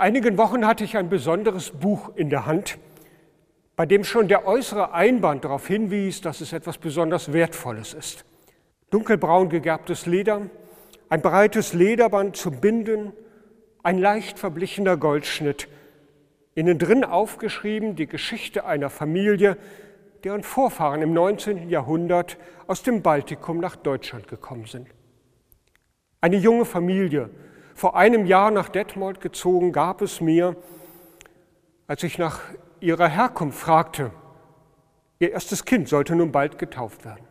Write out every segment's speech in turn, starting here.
Einigen Wochen hatte ich ein besonderes Buch in der Hand, bei dem schon der äußere Einband darauf hinwies, dass es etwas besonders Wertvolles ist. Dunkelbraun gegerbtes Leder, ein breites Lederband zum Binden, ein leicht verblichener Goldschnitt, innen drin aufgeschrieben die Geschichte einer Familie, deren Vorfahren im 19. Jahrhundert aus dem Baltikum nach Deutschland gekommen sind. Eine junge Familie, vor einem Jahr nach Detmold gezogen, gab es mir, als ich nach ihrer Herkunft fragte, ihr erstes Kind sollte nun bald getauft werden.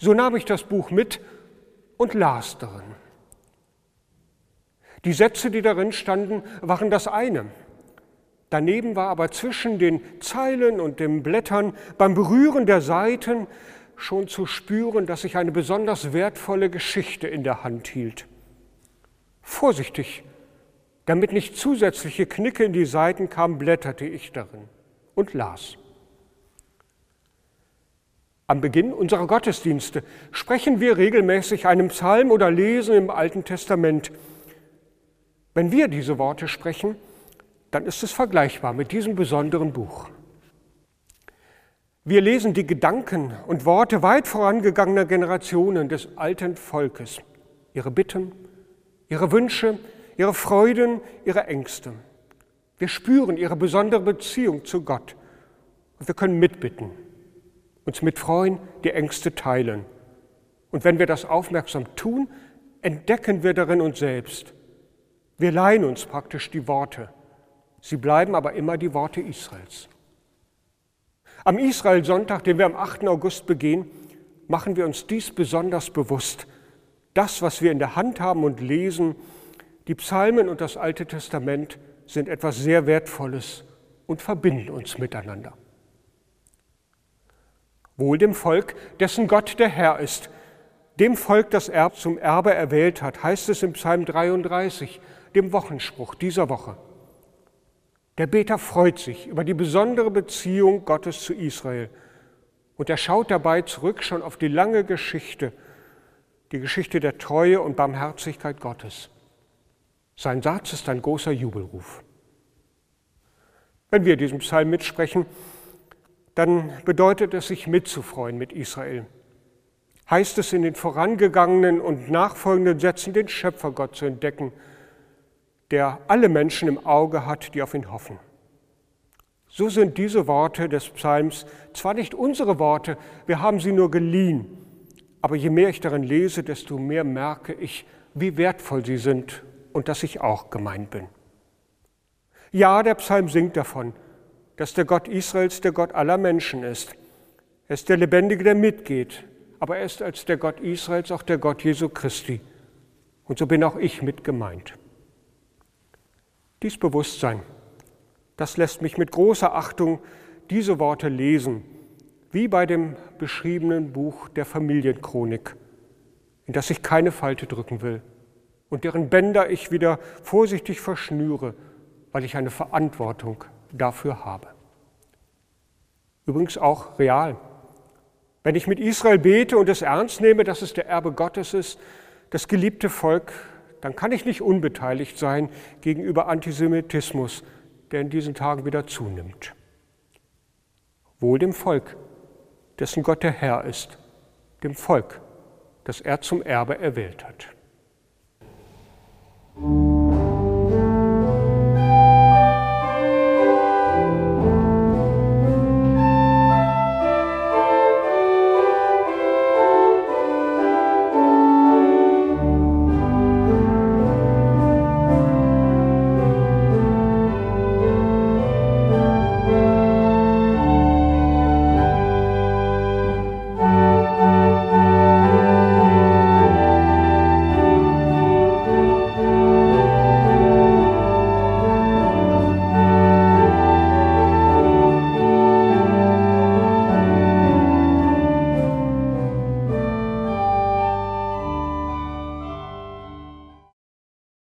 So nahm ich das Buch mit und las darin. Die Sätze, die darin standen, waren das eine. Daneben war aber zwischen den Zeilen und den Blättern beim Berühren der Seiten schon zu spüren, dass ich eine besonders wertvolle Geschichte in der Hand hielt. Vorsichtig, damit nicht zusätzliche Knicke in die Seiten kamen, blätterte ich darin und las. Am Beginn unserer Gottesdienste sprechen wir regelmäßig einen Psalm oder lesen im Alten Testament. Wenn wir diese Worte sprechen, dann ist es vergleichbar mit diesem besonderen Buch. Wir lesen die Gedanken und Worte weit vorangegangener Generationen des alten Volkes, ihre Bitten, ihre Wünsche, ihre Freuden, ihre Ängste. Wir spüren ihre besondere Beziehung zu Gott und wir können mitbitten, uns mitfreuen, die Ängste teilen. Und wenn wir das aufmerksam tun, entdecken wir darin uns selbst. Wir leihen uns praktisch die Worte. Sie bleiben aber immer die Worte Israels. Am Israelsonntag, den wir am 8. August begehen, machen wir uns dies besonders bewusst das, was wir in der Hand haben und lesen, die Psalmen und das Alte Testament sind etwas sehr Wertvolles und verbinden uns miteinander. Wohl dem Volk, dessen Gott der Herr ist, dem Volk, das er zum Erbe erwählt hat, heißt es im Psalm 33, dem Wochenspruch dieser Woche. Der Beter freut sich über die besondere Beziehung Gottes zu Israel und er schaut dabei zurück schon auf die lange Geschichte die Geschichte der Treue und Barmherzigkeit Gottes. Sein Satz ist ein großer Jubelruf. Wenn wir diesen Psalm mitsprechen, dann bedeutet es sich mitzufreuen mit Israel. Heißt es in den vorangegangenen und nachfolgenden Sätzen den Schöpfergott zu entdecken, der alle Menschen im Auge hat, die auf ihn hoffen. So sind diese Worte des Psalms zwar nicht unsere Worte, wir haben sie nur geliehen, aber je mehr ich darin lese, desto mehr merke ich, wie wertvoll sie sind und dass ich auch gemeint bin. Ja, der Psalm singt davon, dass der Gott Israels der Gott aller Menschen ist. Er ist der Lebendige, der mitgeht, aber er ist als der Gott Israels auch der Gott Jesu Christi. Und so bin auch ich mit gemeint. Dies Bewusstsein, das lässt mich mit großer Achtung diese Worte lesen wie bei dem beschriebenen Buch der Familienchronik, in das ich keine Falte drücken will und deren Bänder ich wieder vorsichtig verschnüre, weil ich eine Verantwortung dafür habe. Übrigens auch real. Wenn ich mit Israel bete und es ernst nehme, dass es der Erbe Gottes ist, das geliebte Volk, dann kann ich nicht unbeteiligt sein gegenüber Antisemitismus, der in diesen Tagen wieder zunimmt. Wohl dem Volk, dessen Gott der Herr ist, dem Volk, das er zum Erbe erwählt hat.